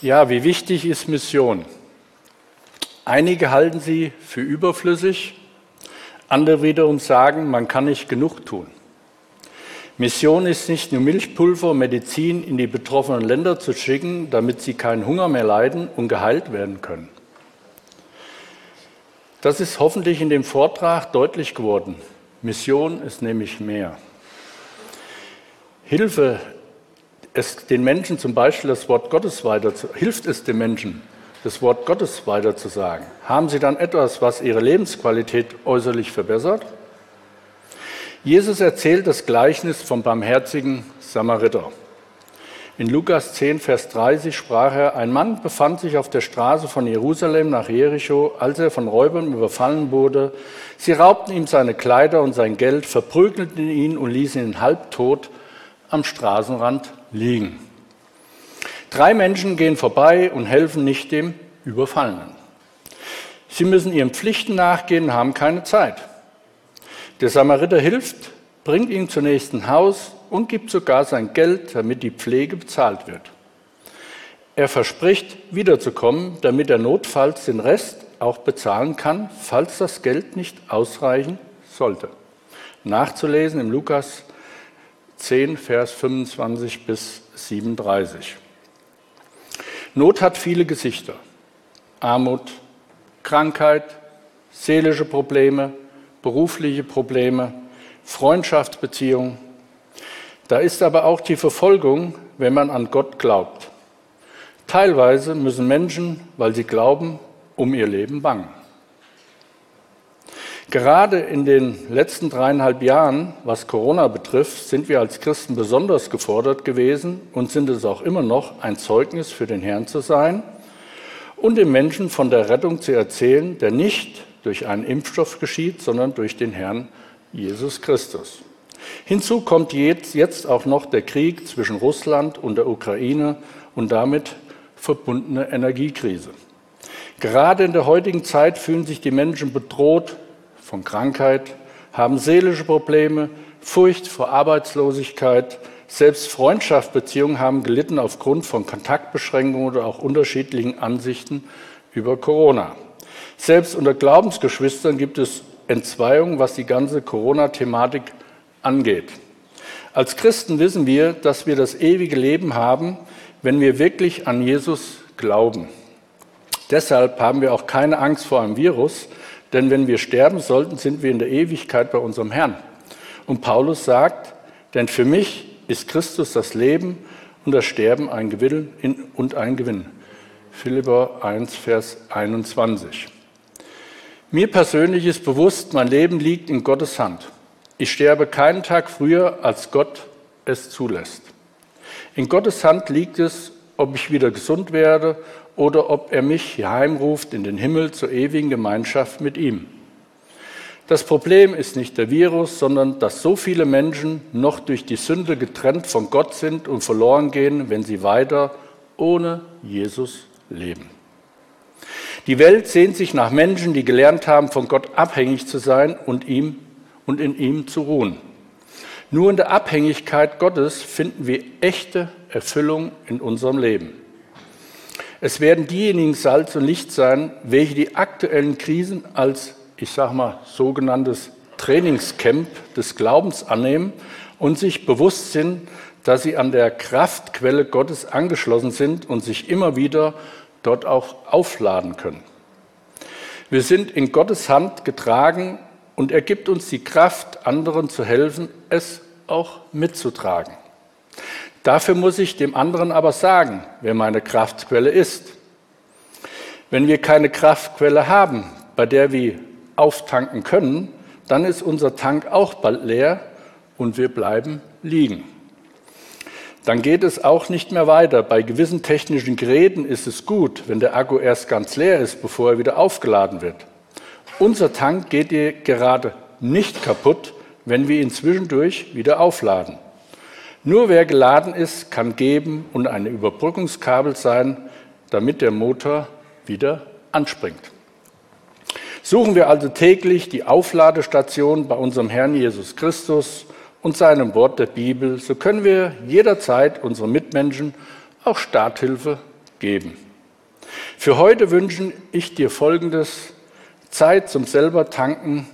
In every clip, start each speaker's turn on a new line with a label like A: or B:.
A: Ja, wie wichtig ist Mission? Einige halten sie für überflüssig, andere wiederum sagen, man kann nicht genug tun. Mission ist nicht nur Milchpulver Medizin in die betroffenen Länder zu schicken, damit sie keinen Hunger mehr leiden und geheilt werden können. Das ist hoffentlich in dem Vortrag deutlich geworden. Mission ist nämlich mehr. Hilfe es den Menschen zum Beispiel das Wort Gottes weiter zu, hilft es den Menschen, das Wort Gottes weiterzusagen? Haben sie dann etwas, was ihre Lebensqualität äußerlich verbessert? Jesus erzählt das Gleichnis vom barmherzigen Samariter. In Lukas 10, Vers 30 sprach er, ein Mann befand sich auf der Straße von Jerusalem nach Jericho, als er von Räubern überfallen wurde. Sie raubten ihm seine Kleider und sein Geld, verprügelten ihn und ließen ihn halbtot am Straßenrand liegen. Drei Menschen gehen vorbei und helfen nicht dem Überfallenen. Sie müssen ihren Pflichten nachgehen, haben keine Zeit. Der Samariter hilft, bringt ihn zum nächsten Haus und gibt sogar sein Geld, damit die Pflege bezahlt wird. Er verspricht, wiederzukommen, damit er notfalls den Rest auch bezahlen kann, falls das Geld nicht ausreichen sollte. Nachzulesen im Lukas 10, Vers 25 bis 37. Not hat viele Gesichter. Armut, Krankheit, seelische Probleme, berufliche Probleme, Freundschaftsbeziehungen. Da ist aber auch die Verfolgung, wenn man an Gott glaubt. Teilweise müssen Menschen, weil sie glauben, um ihr Leben bangen. Gerade in den letzten dreieinhalb Jahren, was Corona betrifft, sind wir als Christen besonders gefordert gewesen und sind es auch immer noch, ein Zeugnis für den Herrn zu sein und den Menschen von der Rettung zu erzählen, der nicht durch einen Impfstoff geschieht, sondern durch den Herrn Jesus Christus. Hinzu kommt jetzt auch noch der Krieg zwischen Russland und der Ukraine und damit verbundene Energiekrise. Gerade in der heutigen Zeit fühlen sich die Menschen bedroht von Krankheit, haben seelische Probleme, Furcht vor Arbeitslosigkeit, selbst Freundschaftsbeziehungen haben gelitten aufgrund von Kontaktbeschränkungen oder auch unterschiedlichen Ansichten über Corona. Selbst unter Glaubensgeschwistern gibt es Entzweiungen, was die ganze Corona-Thematik angeht. Als Christen wissen wir, dass wir das ewige Leben haben, wenn wir wirklich an Jesus glauben. Deshalb haben wir auch keine Angst vor einem Virus, denn wenn wir sterben sollten, sind wir in der Ewigkeit bei unserem Herrn. Und Paulus sagt, denn für mich ist Christus das Leben und das Sterben ein Gewinn und ein Gewinn. Philipper 1, Vers 21. Mir persönlich ist bewusst, mein Leben liegt in Gottes Hand. Ich sterbe keinen Tag früher, als Gott es zulässt. In Gottes Hand liegt es, ob ich wieder gesund werde oder ob er mich hier heimruft in den Himmel zur ewigen Gemeinschaft mit ihm. Das Problem ist nicht der Virus, sondern dass so viele Menschen noch durch die Sünde getrennt von Gott sind und verloren gehen, wenn sie weiter ohne Jesus leben. Die Welt sehnt sich nach Menschen, die gelernt haben, von Gott abhängig zu sein und ihm und in ihm zu ruhen. Nur in der Abhängigkeit Gottes finden wir echte Erfüllung in unserem Leben. Es werden diejenigen Salz und Licht sein, welche die aktuellen Krisen als, ich sage mal, sogenanntes Trainingscamp des Glaubens annehmen und sich bewusst sind, dass sie an der Kraftquelle Gottes angeschlossen sind und sich immer wieder dort auch aufladen können. Wir sind in Gottes Hand getragen und er gibt uns die Kraft, anderen zu helfen, es auch mitzutragen. Dafür muss ich dem anderen aber sagen, wer meine Kraftquelle ist. Wenn wir keine Kraftquelle haben, bei der wir auftanken können, dann ist unser Tank auch bald leer und wir bleiben liegen. Dann geht es auch nicht mehr weiter. Bei gewissen technischen Geräten ist es gut, wenn der Akku erst ganz leer ist, bevor er wieder aufgeladen wird. Unser Tank geht gerade nicht kaputt, wenn wir ihn zwischendurch wieder aufladen. Nur wer geladen ist, kann geben und ein Überbrückungskabel sein, damit der Motor wieder anspringt. Suchen wir also täglich die Aufladestation bei unserem Herrn Jesus Christus und seinem Wort der Bibel, so können wir jederzeit unseren Mitmenschen auch Starthilfe geben. Für heute wünsche ich dir Folgendes. Zeit zum selber tanken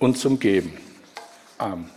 A: und zum Geben. Amen.